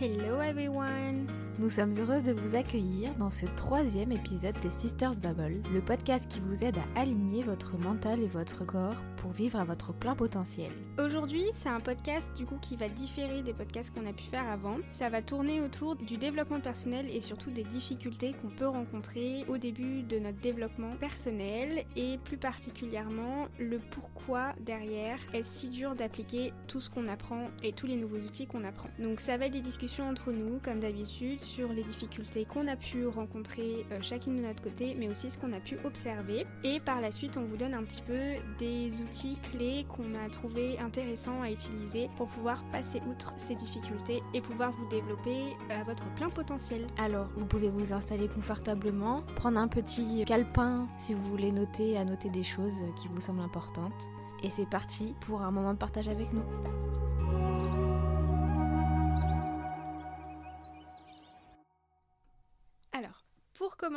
Hello everyone. Nous sommes heureuses de vous accueillir dans ce troisième épisode des Sisters Bubble, le podcast qui vous aide à aligner votre mental et votre corps vivre à votre plein potentiel. Aujourd'hui, c'est un podcast du coup qui va différer des podcasts qu'on a pu faire avant. Ça va tourner autour du développement personnel et surtout des difficultés qu'on peut rencontrer au début de notre développement personnel et plus particulièrement le pourquoi derrière est-ce si dur d'appliquer tout ce qu'on apprend et tous les nouveaux outils qu'on apprend. Donc ça va être des discussions entre nous, comme d'habitude, sur les difficultés qu'on a pu rencontrer euh, chacune de notre côté, mais aussi ce qu'on a pu observer. Et par la suite, on vous donne un petit peu des outils clés qu'on a trouvé intéressants à utiliser pour pouvoir passer outre ces difficultés et pouvoir vous développer à votre plein potentiel. Alors, vous pouvez vous installer confortablement, prendre un petit calepin si vous voulez noter, à noter des choses qui vous semblent importantes. Et c'est parti pour un moment de partage avec nous.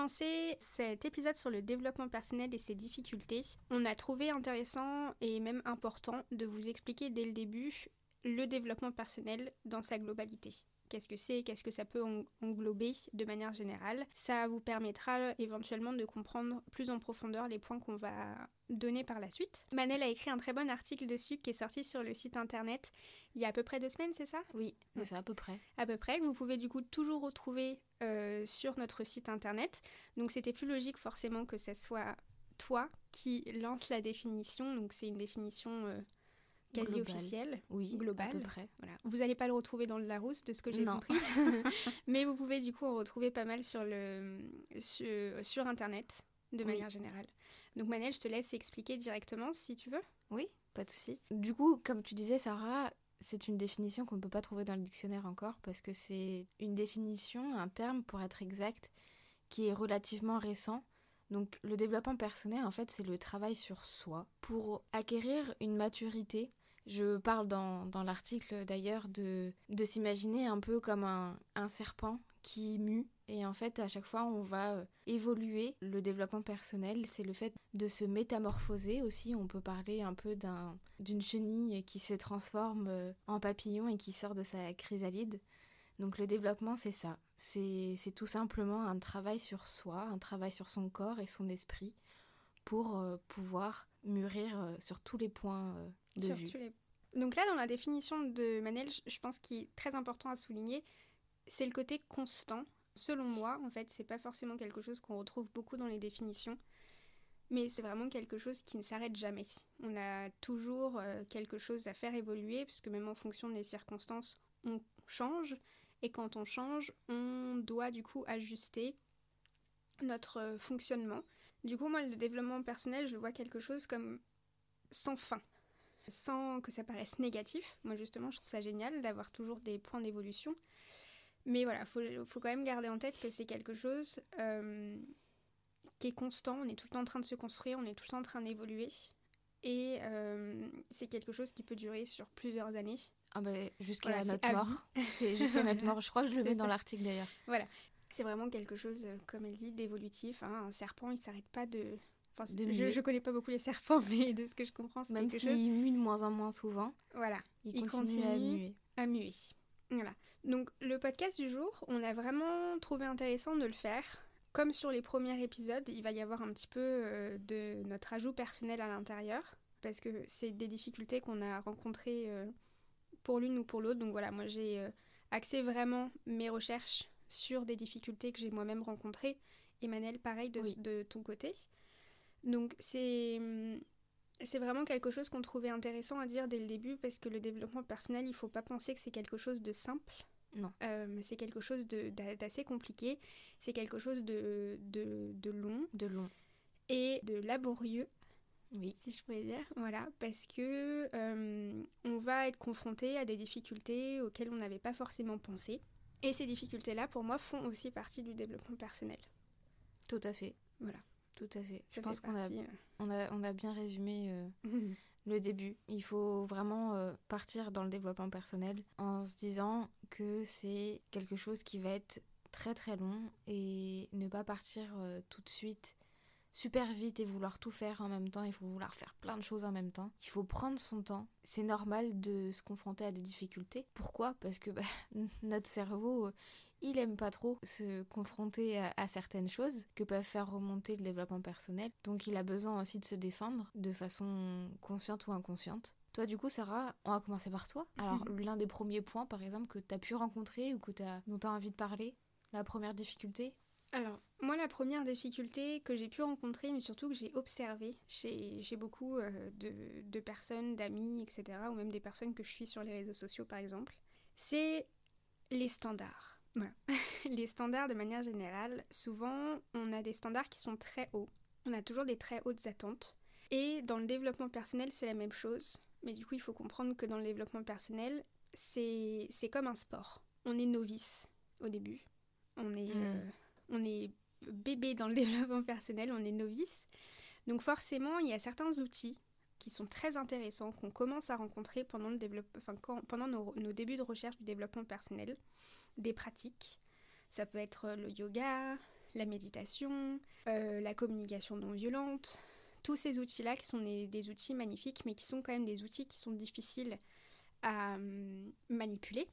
Commencer cet épisode sur le développement personnel et ses difficultés, on a trouvé intéressant et même important de vous expliquer dès le début le développement personnel dans sa globalité. Qu'est-ce que c'est Qu'est-ce que ça peut englober de manière générale Ça vous permettra éventuellement de comprendre plus en profondeur les points qu'on va donner par la suite. Manel a écrit un très bon article dessus qui est sorti sur le site internet il y a à peu près deux semaines, c'est ça? Oui, c'est à peu près. À peu près, vous pouvez du coup toujours retrouver euh, sur notre site internet. Donc c'était plus logique forcément que ce soit toi qui lance la définition. Donc c'est une définition euh, quasi officielle, oui, globale. À peu près. Voilà. Vous n'allez pas le retrouver dans le Larousse, de ce que j'ai compris. Mais vous pouvez du coup en retrouver pas mal sur, le, sur, internet de manière générale. Donc Manel, je te laisse expliquer directement si tu veux. Oui, pas de souci. Du coup, comme tu disais, Sarah, c'est une définition qu'on ne peut pas trouver dans le dictionnaire encore parce que c'est une définition, un terme pour être exact, qui est relativement récent. Donc le développement personnel, en fait, c'est le travail sur soi pour acquérir une maturité. Je parle dans, dans l'article d'ailleurs de, de s'imaginer un peu comme un, un serpent qui mue et en fait, à chaque fois, on va euh, évoluer. Le développement personnel, c'est le fait de se métamorphoser aussi. On peut parler un peu d'une chenille qui se transforme euh, en papillon et qui sort de sa chrysalide. Donc le développement, c'est ça. C'est tout simplement un travail sur soi, un travail sur son corps et son esprit pour euh, pouvoir mûrir sur tous les points de vue. Donc là, dans la définition de Manel, je pense qu'il est très important à souligner, c'est le côté constant Selon moi, en fait, c'est pas forcément quelque chose qu'on retrouve beaucoup dans les définitions, mais c'est vraiment quelque chose qui ne s'arrête jamais. On a toujours euh, quelque chose à faire évoluer, puisque même en fonction des circonstances, on change, et quand on change, on doit du coup ajuster notre euh, fonctionnement. Du coup, moi, le développement personnel, je le vois quelque chose comme sans fin, sans que ça paraisse négatif. Moi, justement, je trouve ça génial d'avoir toujours des points d'évolution. Mais voilà, il faut, quand même garder en tête que c'est quelque chose euh, qui est constant. On est tout le temps en train de se construire, on est tout le temps en train d'évoluer. Et euh, c'est quelque chose qui peut durer sur plusieurs années. Ah bah, jusqu'à notre mort. C'est jusqu'à notre mort. Je crois que je le mets dans l'article d'ailleurs. Voilà. C'est vraiment quelque chose, euh, comme elle dit, d'évolutif. Hein. Un serpent, il s'arrête pas de. Enfin, je, ne connais pas beaucoup les serpents, mais de ce que je comprends, c'est Même s'il mue de moins en moins souvent. Voilà. Il, continue, à muer. À muer. Voilà. Donc le podcast du jour, on a vraiment trouvé intéressant de le faire. Comme sur les premiers épisodes, il va y avoir un petit peu euh, de notre ajout personnel à l'intérieur, parce que c'est des difficultés qu'on a rencontrées euh, pour l'une ou pour l'autre. Donc voilà, moi j'ai euh, axé vraiment mes recherches sur des difficultés que j'ai moi-même rencontrées. Emmanuel, pareil de, de ton côté. Donc c'est hum, c'est vraiment quelque chose qu'on trouvait intéressant à dire dès le début parce que le développement personnel, il ne faut pas penser que c'est quelque chose de simple. Non. Euh, c'est quelque chose d'assez compliqué. C'est quelque chose de, de, long. De long. Et de laborieux. Oui. Si je pourrais dire. Voilà. Parce que euh, on va être confronté à des difficultés auxquelles on n'avait pas forcément pensé. Et ces difficultés-là, pour moi, font aussi partie du développement personnel. Tout à fait. Voilà. Tout à fait. Je pense qu'on a, euh. on a, on a bien résumé euh, le début. Il faut vraiment euh, partir dans le développement personnel en se disant que c'est quelque chose qui va être très très long et ne pas partir tout de suite super vite et vouloir tout faire en même temps, il faut vouloir faire plein de choses en même temps. Il faut prendre son temps. C'est normal de se confronter à des difficultés. Pourquoi? Parce que bah, notre cerveau, il aime pas trop se confronter à, certaines choses que peuvent faire remonter le développement personnel. Donc il a besoin aussi de se défendre de façon consciente ou inconsciente. Toi, du coup, Sarah, on va commencer par toi. Alors, l'un des premiers points, par exemple, que tu as pu rencontrer ou que as, dont tu as envie de parler, la première difficulté? Alors, moi, la première difficulté que j'ai pu rencontrer, mais surtout que j'ai observé chez, beaucoup euh, de, de personnes, d'amis, etc., ou même des personnes que je suis sur les réseaux sociaux, par exemple, c'est les standards. les standards de manière générale, souvent on a des standards qui sont très hauts. On a toujours des très hautes attentes. Et dans le développement personnel, c'est la même chose. Mais du coup, il faut comprendre que dans le développement personnel, c'est comme un sport. On est novice au début. On est, mm. euh, on est bébé dans le développement personnel, on est novice. Donc forcément, il y a certains outils qui sont très intéressants qu'on commence à rencontrer pendant, le enfin, pendant nos, nos, débuts de recherche du développement personnel des pratiques. Ça peut être le yoga, la méditation, euh, la communication non violente. Tous ces outils-là qui sont des, outils magnifiques, mais qui sont quand même des outils qui sont difficiles à hum, manipuler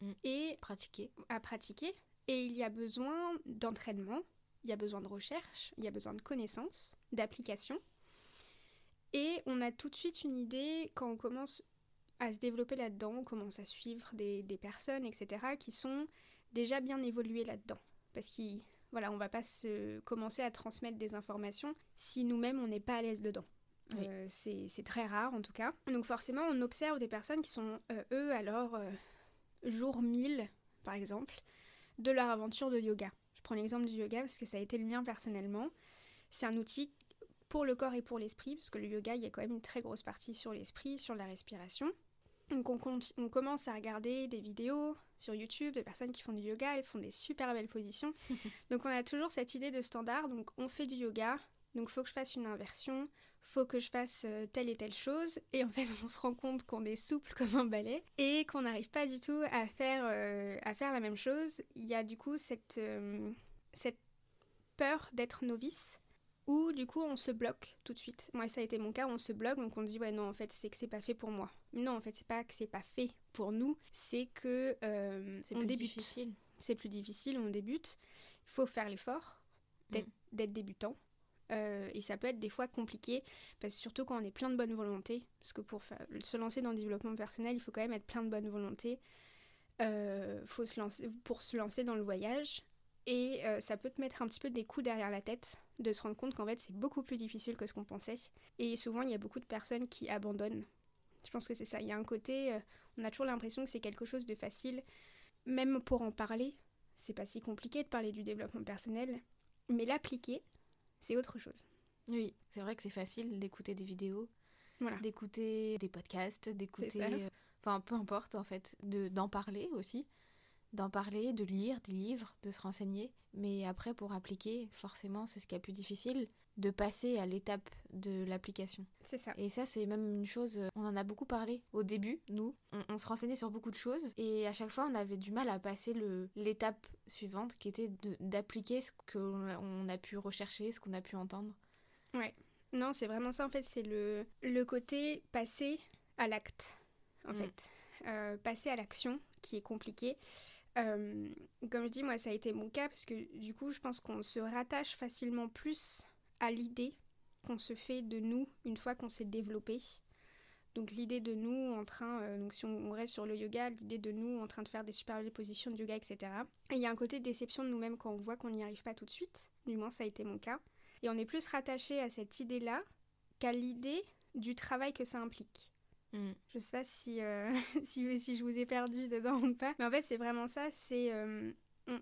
mm. et pratiquer. à pratiquer. Et il y a besoin d'entraînement, il y a besoin de recherche, il y a besoin de connaissances, d'application. Et on a tout de suite une idée quand on commence à se développer là-dedans, on commence à suivre des, personnes, etc., qui sont déjà bien évoluées là-dedans. Parce qu'on voilà, on va pas se commencer à transmettre des informations si nous-mêmes on n'est pas à l'aise dedans. Euh, c'est très rare en tout cas. Donc forcément, on observe des personnes qui sont, euh, eux, alors, euh, jour 1000, par exemple, de leur aventure de yoga. Je prends l'exemple du yoga parce que ça a été le mien personnellement. C'est un outil pour le corps et pour l'esprit, parce que le yoga, il y a quand même une très grosse partie sur l'esprit, sur la respiration. Donc on, commence à regarder des vidéos sur YouTube de personnes qui font du yoga, elles font des super belles positions. donc on a toujours cette idée de standard, donc on fait du yoga, donc faut que je fasse une inversion, faut que je fasse euh, telle et telle chose, et en fait on se rend compte qu'on est souple comme un balai et qu'on n'arrive pas du tout à faire, euh, à faire la même chose. Il y a du coup cette, euh, cette peur d'être novice ou du coup on se bloque tout de suite. Moi ça a été mon cas, on se bloque donc on dit ouais non en fait c'est que c'est pas fait pour moi. Non en fait c'est pas que c'est pas fait pour nous, c'est que euh, c'est plus difficile. C'est plus difficile, on débute. Il faut faire l'effort d'être mm. débutant. Euh, et ça peut être des fois compliqué, parce surtout quand on est plein de bonne volonté, parce que pour se lancer dans le développement personnel, il faut quand même être plein de bonne volonté. Euh, faut se lancer, pour se lancer dans le voyage, et euh, ça peut te mettre un petit peu des coups derrière la tête, de se rendre compte qu'en fait c'est beaucoup plus difficile que ce qu'on pensait. Et souvent il y a beaucoup de personnes qui abandonnent. Je pense que c'est ça. Il y a un côté, on a toujours l'impression que c'est quelque chose de facile, même pour en parler. C'est pas si compliqué de parler du développement personnel, mais l'appliquer, c'est autre chose. Oui, c'est vrai que c'est facile d'écouter des vidéos, voilà. d'écouter des podcasts, d'écouter. Euh, enfin, peu importe en fait, d'en parler aussi d'en parler, de lire des livres, de se renseigner. Mais après, pour appliquer, forcément, c'est ce qui est plus difficile, de passer à l'étape de l'application. C'est ça. Et ça, c'est même une chose, on en a beaucoup parlé au début, nous. On, se renseignait sur beaucoup de choses et à chaque fois, on avait du mal à passer l'étape suivante qui était d'appliquer ce qu'on a pu rechercher, ce qu'on a pu entendre. Ouais. Non, c'est vraiment ça, en fait, c'est le, le côté passer à l'acte, en mm. fait. Euh, passer à l'action qui est compliqué. Euh, comme je dis, moi, ça a été mon cas parce que du coup, je pense qu'on se rattache facilement plus à l'idée qu'on se fait de nous une fois qu'on s'est développé. Donc l'idée de nous en train, euh, donc si on, reste sur le yoga, l'idée de nous en train de faire des super positions de yoga, etc. Et il y a un côté de déception de nous-mêmes quand on voit qu'on n'y arrive pas tout de suite. Du moins, ça a été mon cas. Et on est plus rattaché à cette idée-là qu'à l'idée du travail que ça implique. Mm. Je sais pas si, euh, si, si, je vous ai perdu dedans ou pas. Mais en fait, c'est vraiment ça. C'est euh,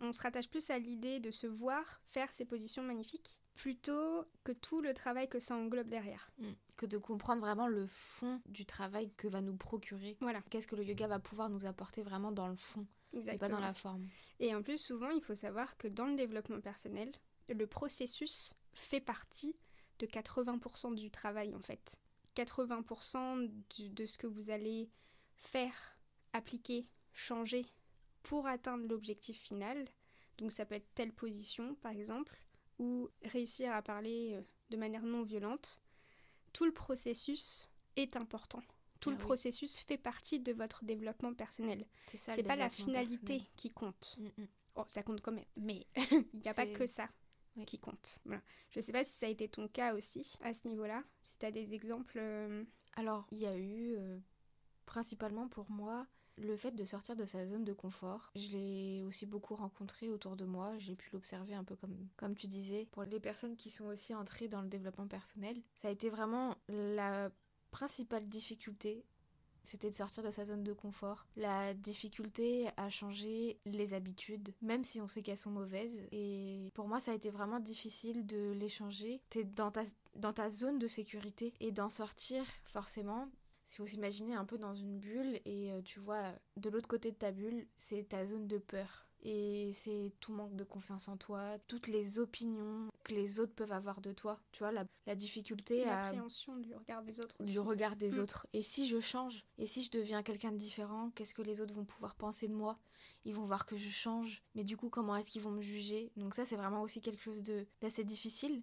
on, se rattache plus à l'idée de se voir faire ces positions magnifiques plutôt que tout le travail que ça englobe derrière. Mm. Que de comprendre vraiment le fond du travail que va nous procurer. Voilà. Qu'est-ce que le yoga va pouvoir nous apporter vraiment dans le fond et pas dans la forme. Et en plus, souvent, il faut savoir que dans le développement personnel, le processus fait partie de 80% du travail en fait. 80% de ce que vous allez faire, appliquer, changer pour atteindre l'objectif final. Donc ça peut être telle position par exemple. Ou réussir à parler euh, de manière non violente, tout le processus est important. Tout Ah le oui. processus fait partie de votre développement personnel. C'est pas la finalité personnel. qui compte. Mm, mm. Oh, ça compte quand même, mais il n'y a pas que ça Oui. qui compte. Voilà. Je sais pas si ça a été ton cas aussi à ce niveau-là, si tu as des exemples. euh, Alors, il y a eu, euh, principalement pour moi, le fait de sortir de sa zone de confort. Je l'ai aussi beaucoup rencontré autour de moi. J'ai pu l'observer un peu comme, comme tu disais. Pour les personnes qui sont aussi entrées dans le développement personnel, ça a été vraiment la principale difficulté. C'était de sortir de sa zone de confort. La difficulté à changer les habitudes, même si on sait qu'elles sont mauvaises. Et pour moi, ça a été vraiment difficile de les changer. T'es dans ta, dans ta zone de sécurité et d'en sortir, forcément, il faut s'imaginer un peu dans une bulle et euh, tu vois, de l'autre côté de ta bulle, c'est ta zone de peur. Et c'est tout manque de confiance en toi, toutes les opinions que les autres peuvent avoir de toi. Tu vois, la, la difficulté à, l'appréhension du regard des autres aussi. du regard des Mm. autres. Et si je change Et si je deviens quelqu'un de différent Qu'est-ce que les autres vont pouvoir penser de moi? Ils vont voir que je change. Mais du coup, comment est-ce qu'ils vont me juger? Donc ça, c'est vraiment aussi quelque chose de- d'assez difficile.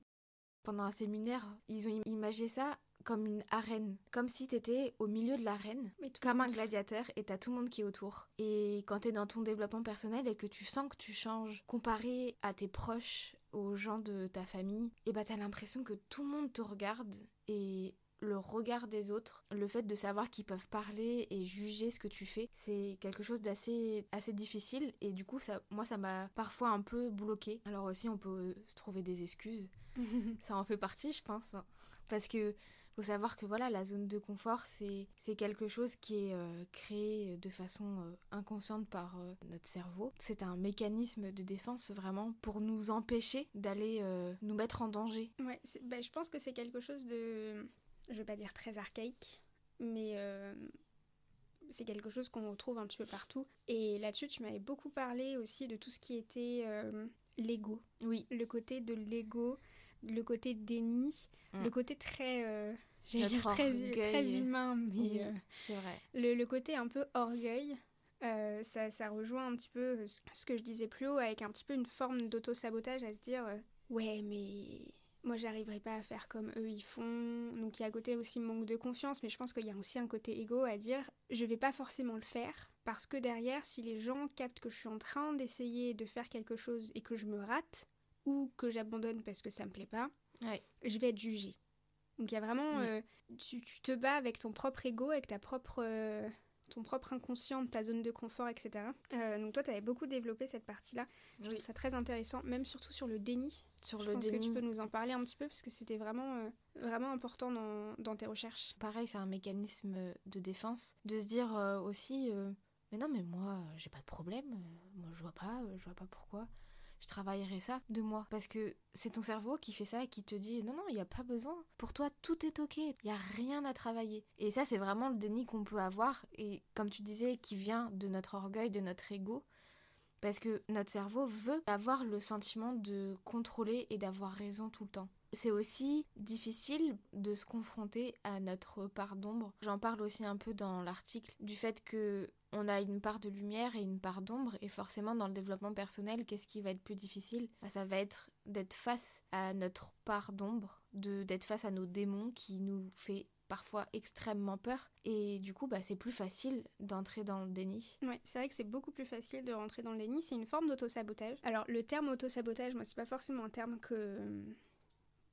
Pendant un séminaire, ils ont im- imagé ça comme une arène. Comme si t'étais au milieu de l'arène comme un gladiateur et t'as tout le monde qui est autour. Et quand t'es dans ton développement personnel et que tu sens que tu changes, comparé à tes proches, aux gens de ta famille, et bah t'as l'impression que tout le monde te regarde et le regard des autres, le fait de savoir qu'ils peuvent parler et juger ce que tu fais, c'est quelque chose d'assez assez difficile et du coup ça moi ça m'a parfois un peu bloqué. Alors aussi on peut se trouver des excuses ça en fait partie, je pense. Parce que faut savoir que voilà, la zone de confort, c'est c'est quelque chose qui est euh, créé de façon euh, inconsciente par euh, notre cerveau. C'est un mécanisme de défense vraiment pour nous empêcher d'aller nous mettre en danger. Ouais, bah, je pense que c'est quelque chose de, je vais pas dire très archaïque, mais c'est quelque chose qu'on retrouve un petit peu partout. Et là-dessus, tu m'avais beaucoup parlé aussi de tout ce qui était l'ego, Oui, le côté de l'ego, le côté déni, Mm. le côté très, euh, très, très humain, mais Oui. euh, vrai. le, le côté un peu orgueil. euh, ça, ça rejoint un petit peu ce- que je disais plus haut avec un petit peu une forme d'auto-sabotage à se dire ouais mais moi j'arriverai pas à faire comme eux ils font donc il y a un côté aussi manque de confiance mais je pense qu'il y a aussi un côté égo à dire je vais pas forcément le faire parce que derrière si les gens captent que je suis en train d'essayer de faire quelque chose et que je me rate ou que j'abandonne parce que ça me plaît pas Ouais. je vais être jugée donc il y a vraiment Mm. euh, tu, tu te bats avec ton propre ego avec ta propre euh, ton propre inconscient, ta zone de confort, etc. Euh, donc toi, tu avais beaucoup développé cette partie-là. Je Oui. trouve ça très intéressant, même surtout sur le déni. Sur Je le pense déni, que tu peux nous en parler un petit peu, parce que c'était vraiment, vraiment important dans, dans tes recherches. pareil, c'est un mécanisme de défense de se dire aussi mais non mais moi j'ai pas de problème, moi je vois pas, je vois pas pourquoi je travaillerai ça de moi parce que c'est ton cerveau qui fait ça et qui te dit non non, il y a pas besoin. Pour toi tout est OK, il y a rien à travailler. Et ça c'est vraiment le déni qu'on peut avoir et comme tu disais qui vient de notre orgueil, de notre ego parce que notre cerveau veut avoir le sentiment de contrôler et d'avoir raison tout le temps. C'est aussi difficile de se confronter à notre part d'ombre. J'en parle aussi un peu dans l'article du fait que on a une part de lumière et une part d'ombre et forcément dans le développement personnel, qu'est-ce qui va être plus difficile? Bah, Ça va être d'être face à notre part d'ombre, d'être face à nos démons qui nous fait parfois extrêmement peur et du coup bah, c'est plus facile d'entrer dans le déni. Ouais, c'est vrai que c'est beaucoup plus facile de rentrer dans le déni. C'est une forme d'auto-sabotage. Alors, le terme auto-sabotage, moi, c'est pas forcément un terme que,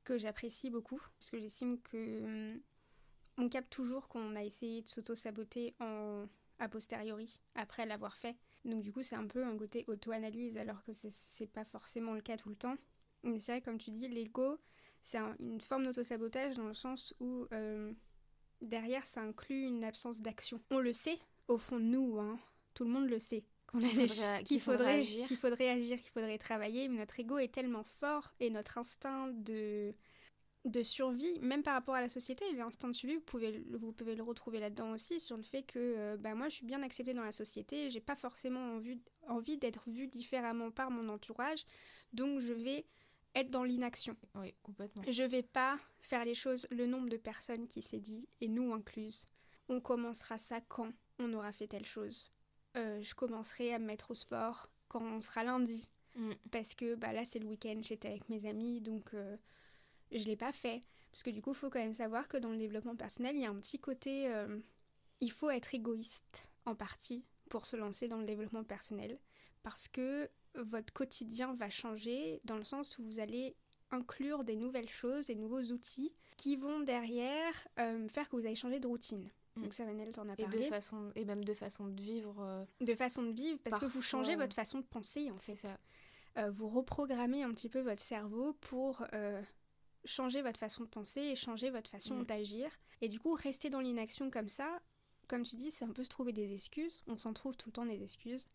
que j'apprécie beaucoup, parce que j'estime que hum, on capte toujours qu'on a essayé de s'auto-saboter en a posteriori, après l'avoir fait. Donc, du coup, c'est un peu un côté auto-analyse, alors que c'est- pas forcément le cas tout le temps. Mais c'est vrai, comme tu dis, l'ego, c'est un- une forme d'auto-sabotage dans le sens où euh, derrière, ça inclut une absence d'action. On le sait, au fond de nous, hein, tout le monde le sait. Qu'on a Qu'il des faudrait- ch- qu'il faudrait agir. qu'il faudrait agir, qu'il faudrait travailler, mais notre ego est tellement fort et notre instinct de, de survie, même par rapport à la société, l'instinct de survie, vous pouvez, le- vous pouvez le retrouver là-dedans aussi, sur le fait que euh, bah, moi je suis bien acceptée dans la société, j'ai pas forcément envie, envie d'être vue différemment par mon entourage, donc je vais être dans l'inaction. Oui, complètement. Je vais pas faire les choses, le nombre de personnes qui s'est dit, et nous incluses. On commencera ça quand on aura fait telle chose. Euh, je commencerai à me mettre au sport quand on sera lundi. Mm. Parce que bah, là, c'est le week-end, j'étais avec mes amis, donc euh, je l'ai pas fait. Parce que du coup, il faut quand même savoir que dans le développement personnel, il y a un petit côté. euh, il faut être égoïste en partie pour se lancer dans le développement personnel. Parce que votre quotidien va changer dans le sens où vous allez inclure des nouvelles choses, des nouveaux outils qui vont derrière euh, faire que vous allez changer de routine. Mm. Donc ça, Manel t'en a Et, de parlé. façon, et même de façon de vivre. euh, de façon de vivre, parce que vous changez votre façon de penser en c'est fait. ça. Euh, vous reprogrammez un petit peu votre cerveau pour changer votre façon de penser et changer votre façon Mm. d'agir. Et du coup, rester dans l'inaction comme ça, comme tu dis, c'est un peu se trouver des excuses. On s'en trouve tout le temps des excuses.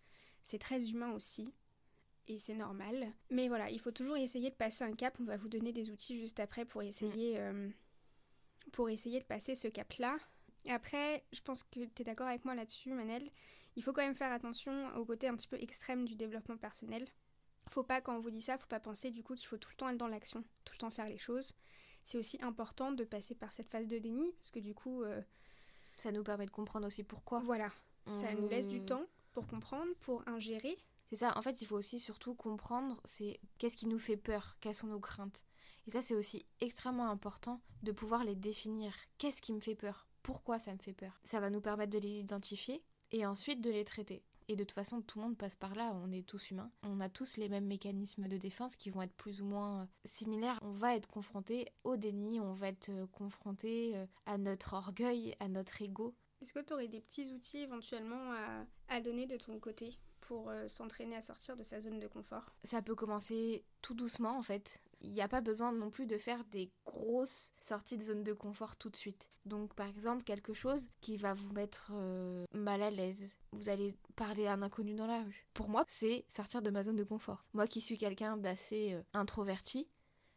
C'est très humain aussi. Et c'est normal. Mais voilà, il faut toujours essayer de passer un cap. On va vous donner des outils juste après pour essayer, euh, pour essayer de passer ce cap-là. Après, je pense que tu es d'accord avec moi là-dessus, Manel. Il faut quand même faire attention au côté un petit peu extrême du développement personnel. Faut pas, quand on vous dit ça, faut pas penser du coup qu'il faut tout le temps être dans l'action, tout le temps faire les choses. C'est aussi important de passer par cette phase de déni, parce que du coup, euh, Ça nous permet de comprendre aussi pourquoi. voilà, on ça nous laisse du veut- temps pour comprendre, pour ingérer. C'est ça, en fait, il faut aussi surtout comprendre c'est qu'est-ce qui nous fait peur, quelles sont nos craintes. Et ça, c'est aussi extrêmement important de pouvoir les définir. Qu'est-ce qui me fait peur? Pourquoi ça me fait peur? Ça va nous permettre de les identifier et ensuite de les traiter. Et de toute façon, tout le monde passe par là, on est tous humains. On a tous les mêmes mécanismes de défense qui vont être plus ou moins euh, similaires. On va être confronté au déni, on va être euh, confronté euh, à notre orgueil, à notre ego. Est-ce que tu aurais des petits outils éventuellement à, à donner de ton côté pour euh, s'entraîner à sortir de sa zone de confort? Ça peut commencer tout doucement en fait. Il n'y a pas besoin non plus de faire des grosses sorties de zone de confort tout de suite. Donc par exemple quelque chose qui va vous mettre euh, mal à l'aise. Vous allez parler à un inconnu dans la rue. Pour moi, c'est sortir de ma zone de confort. Moi qui suis quelqu'un d'assez euh, introverti,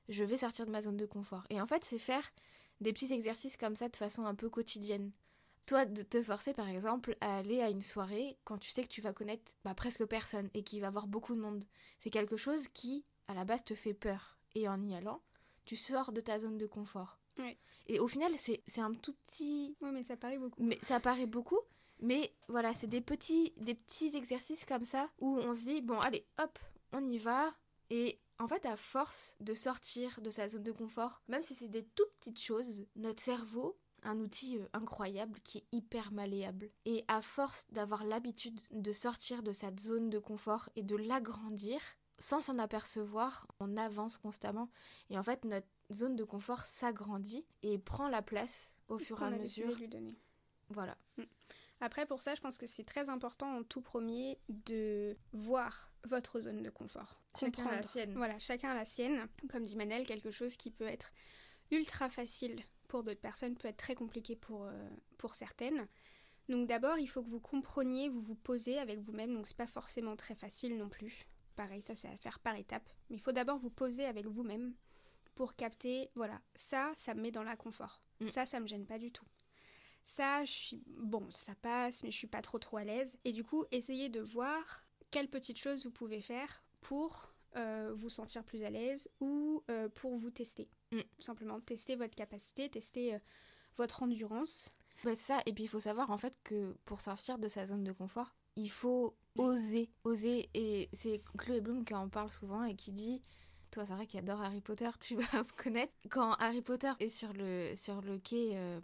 je vais sortir de ma zone de confort. Et en fait, c'est faire des petits exercices comme ça de façon un peu quotidienne. Toi, de te forcer par exemple à aller à une soirée quand tu sais que tu vas connaître bah, presque personne et qu'il va y avoir beaucoup de monde. C'est quelque chose qui, à la base, te fait peur. Et en y allant, tu sors de ta zone de confort. Ouais. Et au final, c'est c'est un tout petit... Oui, mais ça paraît beaucoup. Mais ça paraît beaucoup, mais voilà, c'est des petits, des petits exercices comme ça où on se dit, bon, allez, hop, on y va. Et en fait, à force de sortir de sa zone de confort, même si c'est des tout petites choses, notre cerveau, un outil euh, incroyable qui est hyper malléable. Et à force d'avoir l'habitude de sortir de cette zone de confort et de l'agrandir, sans s'en apercevoir, on avance constamment. Et en fait, notre zone de confort s'agrandit et prend la place au fur et à mesure. lui donner. Voilà. Après, pour ça, je pense que c'est très important en tout premier de voir votre zone de confort. Chacun a la Comprendre. sienne. Voilà, chacun a la sienne. Comme dit Manel, quelque chose qui peut être ultra facile pour d'autres personnes peut être très compliqué pour, euh, pour certaines. Donc d'abord, il faut que vous compreniez, vous vous posez avec vous-même. Donc c'est pas forcément très facile non plus. Pareil, ça c'est à faire par étapes. Mais il faut d'abord vous poser avec vous-même pour capter, voilà, ça, ça me met dans la confort. Mm. Ça, ça me gêne pas du tout. Ça, je suis bon, ça passe, mais je suis pas trop trop à l'aise. Et du coup, essayez de voir quelles petites choses vous pouvez faire pour euh, vous sentir plus à l'aise ou euh, pour vous tester. Mm. Simplement, tester votre capacité, tester euh, votre endurance. C'est ça. Et puis il faut savoir en fait que pour sortir de sa zone de confort, il faut oser, oser. Et c'est Chloé Bloom qui en parle souvent et qui dit, toi Sarah qui adore Harry Potter, tu vas me connaître. Quand Harry Potter est sur le sur le quai euh,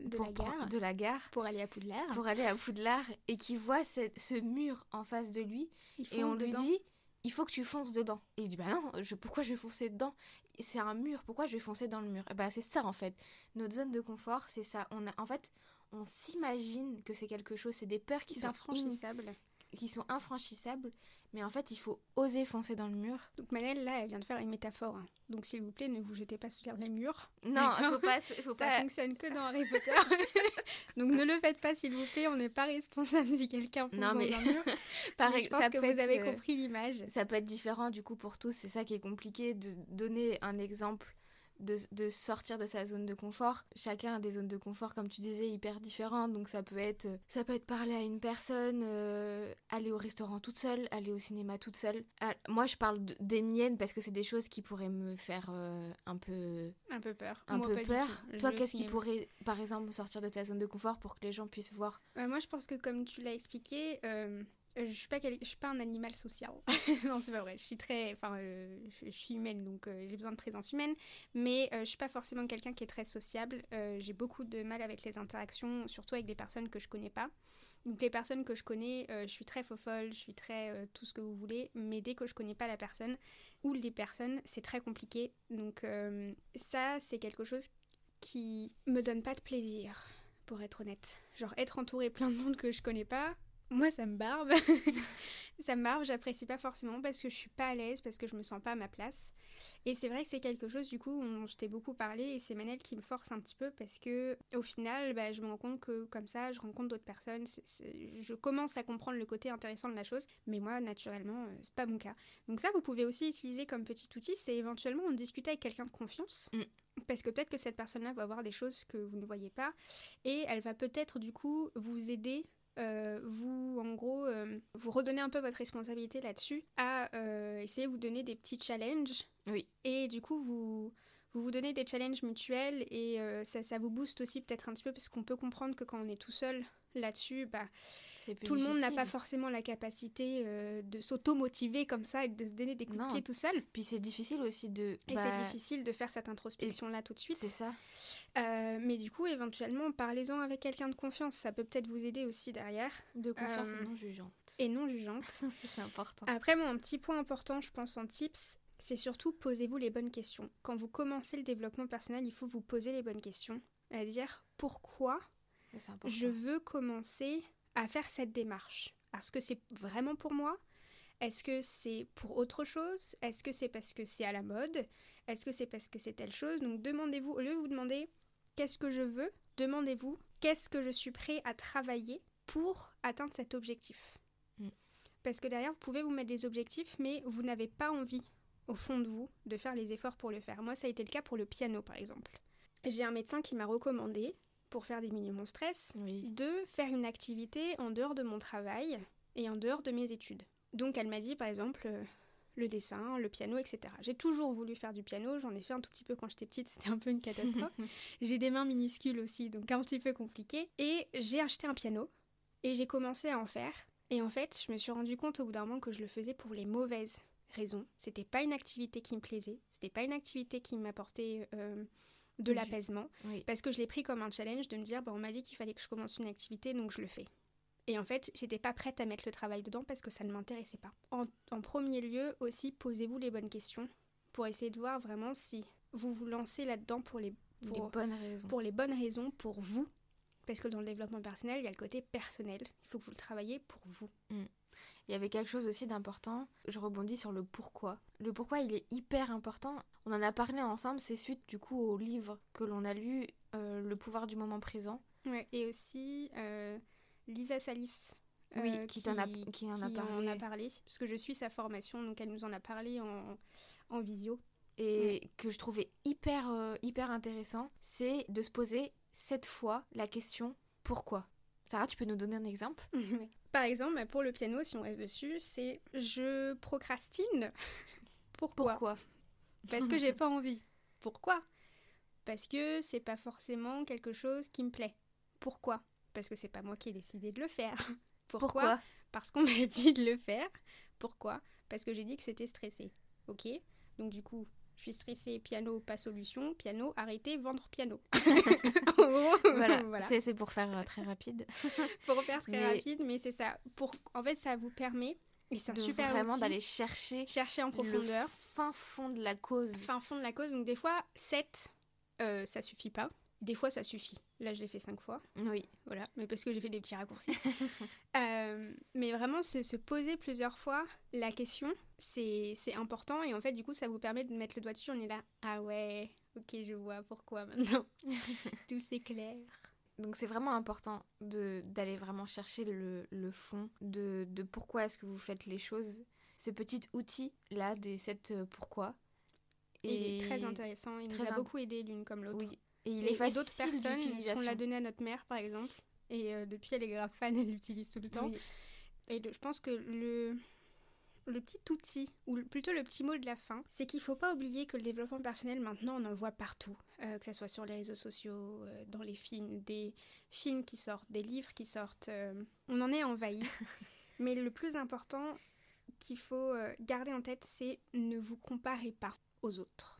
De pour la gare. de la gare Pour aller à Poudlard. pour aller à Poudlard et qui voit ce, ce mur en face de lui et on lui dit il faut que tu fonces dedans. Et il dit bah non, je, pourquoi je vais foncer dedans? C'est un mur, pourquoi je vais foncer dans le mur? Et bah c'est ça en fait. Notre zone de confort, c'est ça. On a en fait on s'imagine que c'est quelque chose, c'est des peurs qui sont infranchissables. Qui sont infranchissables, mais en fait il faut oser foncer dans le mur. Donc Manel, là, elle vient de faire une métaphore. hein. Donc s'il vous plaît, ne vous jetez pas sur les murs. Non, il faut pas, faut Ça pas. fonctionne que dans Harry Potter. Donc ne le faites pas, s'il vous plaît. On n'est pas responsable si quelqu'un fonce Non, dans mais- un mur. Par Mais ex- je pense ça que peut vous être, avez euh, compris l'image. Ça peut être différent du coup pour tous, c'est ça qui est compliqué de donner un exemple de, de sortir de sa zone de confort. Chacun a des zones de confort comme tu disais hyper différentes, donc ça peut être euh, ça peut être parler à une personne, euh, aller au restaurant toute seule, aller au cinéma toute seule. Ah, moi je parle de- des miennes parce que c'est des choses qui pourraient me faire euh, un peu Un peu peur. un Moi, peu peur. Toi qu'est-ce qui pourrait par exemple sortir de ta zone de confort pour que les gens puissent voir? Euh, moi, je pense que comme tu l'as expliqué, euh, Euh, je suis pas suis pas un animal social. non, c'est pas vrai. Je suis très enfin euh, je, suis humaine donc euh, j'ai besoin de présence humaine mais je suis pas forcément quelqu'un qui est très sociable. j'ai beaucoup de mal avec les interactions surtout avec des personnes que je connais pas. Donc les personnes que je connais, je suis très faux folle, je suis très tout ce que vous voulez, mais dès que je connais pas la personne ou les personnes, c'est très compliqué. Donc ça, c'est quelque chose qui me donne pas de plaisir, pour être honnête. Genre être entouré plein de monde que je connais pas, moi ça me barbe. ça me barbe, j'apprécie pas forcément parce que je suis pas à l'aise, parce que je me sens pas à ma place. Et c'est vrai que c'est quelque chose, du coup, dont je t'ai beaucoup parlé et c'est Manel qui me force un petit peu parce que au final, bah, je me rends compte que comme ça, je rencontre d'autres personnes, je commence à comprendre le côté intéressant de la chose, mais moi, naturellement, euh, c'est pas mon cas. Donc ça, vous pouvez aussi utiliser comme petit outil, c'est éventuellement en discuter avec quelqu'un de confiance. Mm. Parce que peut-être que cette personne-là va voir des choses que vous ne voyez pas et elle va peut-être du coup vous aider euh, vous, en gros, euh, vous redonnez un peu votre responsabilité là-dessus à euh, essayer de vous donner des petits challenges. Oui. Et du coup, vous vous, vous donnez des challenges mutuels et ça, ça vous booste aussi peut-être un petit peu parce qu'on peut comprendre que quand on est tout seul là-dessus, bah, tout le monde n'a pas forcément la capacité euh, de s'auto-motiver comme ça et de se donner des coups de pied tout seul. Puis c'est difficile aussi de. Et c'est bah, difficile de faire cette introspection-là tout de suite. C'est ça. Euh, mais du coup, éventuellement, parlez-en avec quelqu'un de confiance. Ça peut peut-être vous aider aussi derrière. De confiance et euh, non jugeante. Et non jugeante. c'est important. Après, mon un petit point important, je pense, en tips, c'est surtout posez-vous les bonnes questions. Quand vous commencez le développement personnel, il faut vous poser les bonnes questions. À dire pourquoi je veux commencer à faire cette démarche? Est-ce que c'est vraiment pour moi? Est-ce que c'est pour autre chose? Est-ce que c'est parce que c'est à la mode? Est-ce que c'est parce que c'est telle chose? Donc demandez-vous, au lieu de vous demander qu'est-ce que je veux, demandez-vous qu'est-ce que je suis prêt à travailler pour atteindre cet objectif? Mm. Parce que derrière, vous pouvez vous mettre des objectifs, mais vous n'avez pas envie, au fond de vous, de faire les efforts pour le faire. Moi, ça a été le cas pour le piano, par exemple. J'ai un médecin qui m'a recommandé pour faire diminuer mon stress, de faire une activité en dehors de mon travail et en dehors de mes études. Donc elle m'a dit par exemple euh, le dessin, le piano, etc. J'ai toujours voulu faire du piano, j'en ai fait un tout petit peu quand j'étais petite, c'était un peu une catastrophe. j'ai des mains minuscules aussi, donc un petit peu compliqué. Et j'ai acheté un piano et j'ai commencé à en faire. Et en fait, je me suis rendu compte au bout d'un moment que je le faisais pour les mauvaises raisons. C'était pas une activité qui me plaisait, c'était pas une activité qui m'apportait euh, de l'apaisement. Parce que je l'ai pris comme un challenge de me dire, bah, on m'a dit qu'il fallait que je commence une activité, donc je le fais. Et en fait, j'étais pas prête à mettre le travail dedans parce que ça ne m'intéressait pas. En, premier lieu, aussi, posez-vous les bonnes questions pour essayer de voir vraiment si vous vous lancez là-dedans pour les, bonnes raisons. Pour les bonnes raisons, pour vous. Parce que dans le développement personnel, il y a le côté personnel. Il faut que vous le travaillez pour vous. Mm. Il y avait quelque chose aussi d'important, je rebondis sur le pourquoi. Le pourquoi, il est hyper important. On en a parlé ensemble, c'est suite du coup au livre que l'on a lu, euh, Le pouvoir du moment présent. Ouais, et aussi euh, Lisa Salis. Euh, oui, qui, en a, qui en a parlé. a parlé, parce que je suis sa formation, donc elle nous en a parlé en, en visio. Et que je trouvais hyper, hyper intéressant, c'est de se poser cette fois la question pourquoi? Sarah, tu peux nous donner un exemple? Par exemple, pour le piano, si on reste dessus, c'est je procrastine. Pourquoi? Pourquoi? Parce que j'ai pas envie. Pourquoi? Parce que c'est pas forcément quelque chose qui me plaît. Pourquoi? Parce que c'est pas moi qui ai décidé de le faire. Pourquoi, Parce qu'on m'a dit de le faire. Pourquoi? Parce que j'ai dit que c'était stressé. Ok? Donc du coup, je suis stressée, piano, pas solution, piano, arrêtez, vendre piano. voilà, c'est pour faire euh, très rapide. pour faire très rapide, mais c'est ça. Pour, en fait, ça vous permet, et c'est un super vraiment d'aller chercher, chercher en profondeur. Le fin fond de la cause. Fin fond de la cause. Donc des fois, 7, euh, ça suffit pas. Des fois, ça suffit. Là, je l'ai fait cinq fois. Oui. Voilà, mais parce que j'ai fait des petits raccourcis. Euh, mais vraiment, se, poser plusieurs fois la question, c'est important. Et en fait, du coup, ça vous permet de mettre le doigt dessus. On est là, ah ouais, ok, je vois pourquoi maintenant. Tout c'est clair. Donc c'est vraiment important d'aller vraiment chercher le, le fond de, de pourquoi est-ce que vous faites les choses. Ce petit outil-là, des sept euh, pourquoi. Et il est très intéressant. Il nous a beaucoup aidé l'une comme l'autre. Oui, et il est facile d'autres personnes, on l'a donné à notre mère par exemple, et euh, depuis elle est grave fan, elle l'utilise tout le temps. Et je pense que le, le petit outil, ou plutôt le petit mot de la fin, c'est qu'il ne faut pas oublier que le développement personnel, maintenant, on en voit partout. Euh, que ce soit sur les réseaux sociaux, euh, dans les films, des films qui sortent, des livres qui sortent. on en est envahi. Mais le plus important qu'il faut garder en tête, c'est ne vous comparez pas aux autres.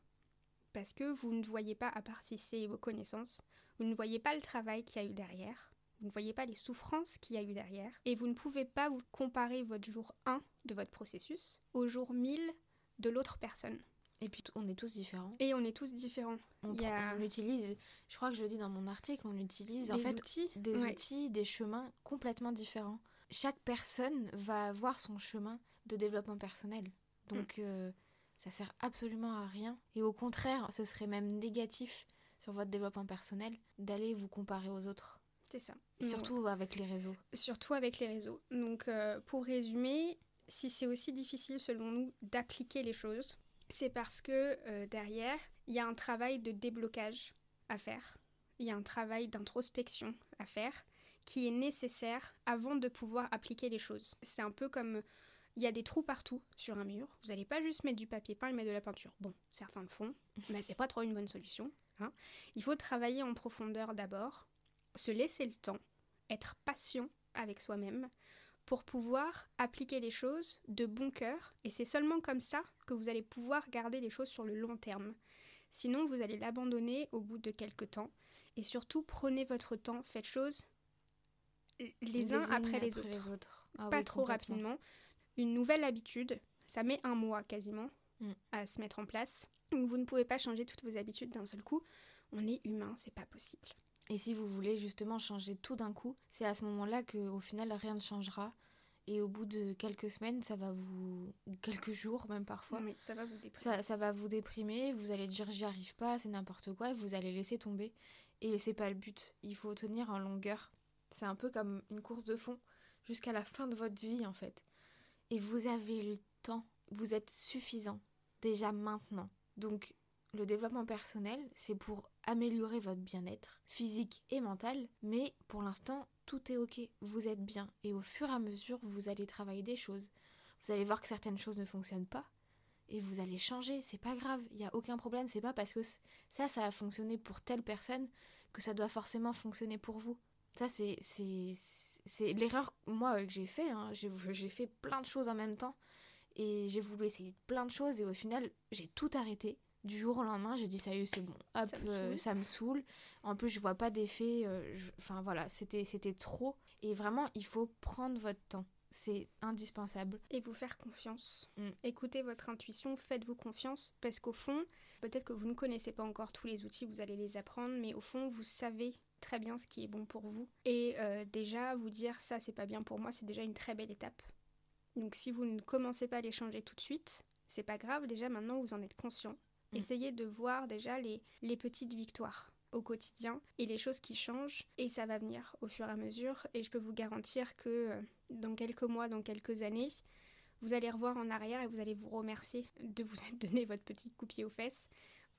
Parce que vous ne voyez pas, à part si c'est vos connaissances, vous ne voyez pas le travail qu'il y a eu derrière, vous ne voyez pas les souffrances qu'il y a eu derrière, et vous ne pouvez pas vous comparer votre jour 1 de votre processus au jour 1000 de l'autre personne. Et puis on est tous différents. Et on est tous différents. On, Il y a- on utilise, je crois que je le dis dans mon article, on utilise Des en fait outils, des ouais. outils, des chemins complètement différents. Chaque personne va avoir son chemin de développement personnel. Donc Mm. euh, ça sert absolument à rien. Et au contraire, ce serait même négatif sur votre développement personnel d'aller vous comparer aux autres. C'est ça. Surtout avec les réseaux. surtout avec les réseaux. Donc, euh, pour résumer, si c'est aussi difficile selon nous d'appliquer les choses, c'est parce que euh, derrière, il y a un travail de déblocage à faire. Il y a un travail d'introspection à faire qui est nécessaire avant de pouvoir appliquer les choses. C'est un peu comme il y a des trous partout sur un mur. Vous n'allez pas juste mettre du papier peint et mettre de la peinture. Bon, certains le font, mais c'est pas trop une bonne solution. hein. Il faut travailler en profondeur d'abord, se laisser le temps, être patient avec soi-même pour pouvoir appliquer les choses de bon cœur. Et c'est seulement comme ça que vous allez pouvoir garder les choses sur le long terme. Sinon, vous allez l'abandonner au bout de quelques temps. Et surtout, prenez votre temps, faites choses les, uns après les autres. Ah Pas oui, trop rapidement. Une nouvelle habitude, ça met un mois quasiment Mm. à se mettre en place. Donc vous ne pouvez pas changer toutes vos habitudes d'un seul coup. On est humain, c'est pas possible. Et si vous voulez justement changer tout d'un coup, c'est à ce moment-là que au final rien ne changera. Et au bout de quelques semaines, ça va vous... ou quelques jours même parfois, Oui, ça va vous déprimer. ça, ça va vous déprimer, vous allez dire j'y arrive pas, c'est n'importe quoi, et vous allez laisser tomber. Et c'est pas le but, il faut tenir en longueur. C'est un peu comme une course de fond, jusqu'à la fin de votre vie en fait. Et vous avez le temps, vous êtes suffisant, déjà maintenant. Donc le développement personnel, c'est pour améliorer votre bien-être physique et mental, mais pour l'instant, tout est ok, vous êtes bien. Et au fur et à mesure, vous allez travailler des choses. Vous allez voir que certaines choses ne fonctionnent pas, et vous allez changer, c'est pas grave, il n'y a aucun problème, c'est pas parce que ça, ça a fonctionné pour telle personne que ça doit forcément fonctionner pour vous. Ça, c'est c'est- l'erreur, moi, que j'ai fait. hein. J'ai j'ai fait plein de choses en même temps, et j'ai voulu essayer plein de choses, et au final, j'ai tout arrêté. Du jour au lendemain, j'ai dit ça y est, c'est bon, hop, Ça me euh, saoule. ça me saoule. En plus, je vois pas d'effet, euh, enfin voilà, c'était c'était trop. Et vraiment, il faut prendre votre temps. C'est indispensable. et vous faire confiance. Mm. Écoutez votre intuition, faites-vous confiance, parce qu'au fond, peut-être que vous ne connaissez pas encore tous les outils, vous allez les apprendre, mais au fond, vous savez très bien ce qui est bon pour vous. Et euh, déjà, vous dire ça, c'est pas bien pour moi, c'est déjà une très belle étape. Donc si vous ne commencez pas à les changer tout de suite, c'est pas grave, déjà maintenant vous en êtes conscient. Mm. Essayez de voir déjà les, les petites victoires au quotidien et les choses qui changent et ça va venir au fur et à mesure et je peux vous garantir que euh, dans quelques mois, dans quelques années, vous allez revoir en arrière et vous allez vous remercier de vous être donné votre petit coup pied aux fesses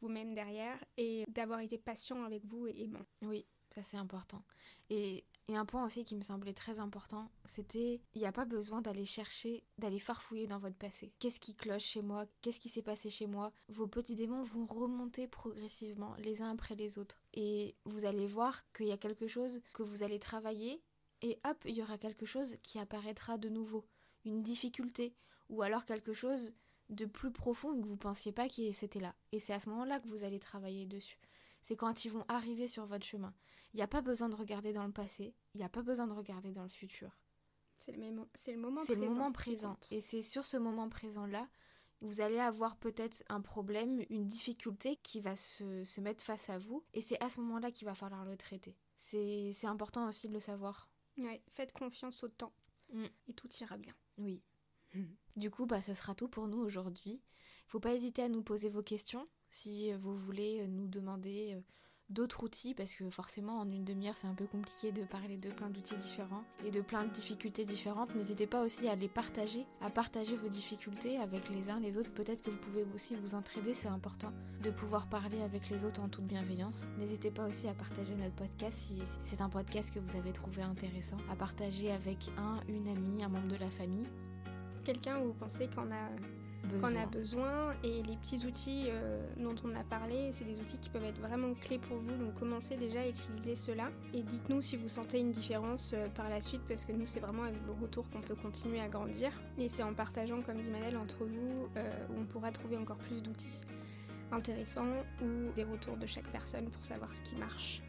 vous-même derrière et d'avoir été patient avec vous et aimant. Oui, ça c'est important. Et il y a un point aussi qui me semblait très important, c'était il n'y a pas besoin d'aller chercher, d'aller farfouiller dans votre passé. Qu'est-ce qui cloche chez moi? Qu'est-ce qui s'est passé chez moi? Vos petits démons vont remonter progressivement les uns après les autres. Et vous allez voir qu'il y a quelque chose que vous allez travailler et hop, il y aura quelque chose qui apparaîtra de nouveau. Une difficulté ou alors quelque chose de plus profond que vous pensiez pas que c'était là. Et c'est à ce moment-là que vous allez travailler dessus. C'est quand ils vont arriver sur votre chemin. Il n'y a pas besoin de regarder dans le passé, il n'y a pas besoin de regarder dans le futur. C'est le, mémo- c'est le moment C'est présent. le moment présent. Et c'est sur ce moment présent-là, vous allez avoir peut-être un problème, une difficulté qui va se, se mettre face à vous. Et c'est à ce moment-là qu'il va falloir le traiter. C'est c'est important aussi de le savoir. Ouais, faites confiance au temps Mm. et tout ira bien. Oui. Du coup, bah, ce sera tout pour nous aujourd'hui. Faut pas hésiter à nous poser vos questions si vous voulez euh, nous demander euh, d'autres outils, parce que forcément, en une demi-heure, c'est un peu compliqué de parler de plein d'outils différents et de plein de difficultés différentes. N'hésitez pas aussi à les partager, à partager vos difficultés avec les uns les autres. Peut-être que vous pouvez aussi vous entraider, c'est important de pouvoir parler avec les autres en toute bienveillance. N'hésitez pas aussi à partager notre podcast si c'est un podcast que vous avez trouvé intéressant, à partager avec un, une amie, un membre de la famille. Quelqu'un où vous pensez qu'on a qu'on a besoin. Et les petits outils euh, dont on a parlé, c'est des outils qui peuvent être vraiment clés pour vous. Donc commencez déjà à utiliser cela. Et dites-nous si vous sentez une différence euh, par la suite, parce que nous, c'est vraiment avec vos retours qu'on peut continuer à grandir. Et c'est en partageant, comme dit Manel, entre vous, euh, où on pourra trouver encore plus d'outils intéressants ou des retours de chaque personne pour savoir ce qui marche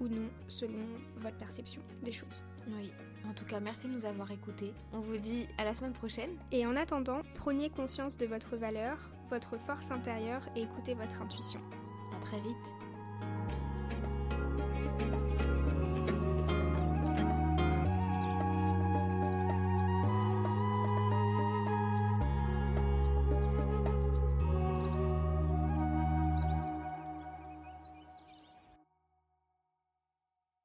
ou non selon votre perception des choses. Oui, en tout cas, merci de nous avoir écoutés. On vous dit à la semaine prochaine. Et en attendant, prenez conscience de votre valeur, votre force intérieure et écoutez votre intuition. À très vite.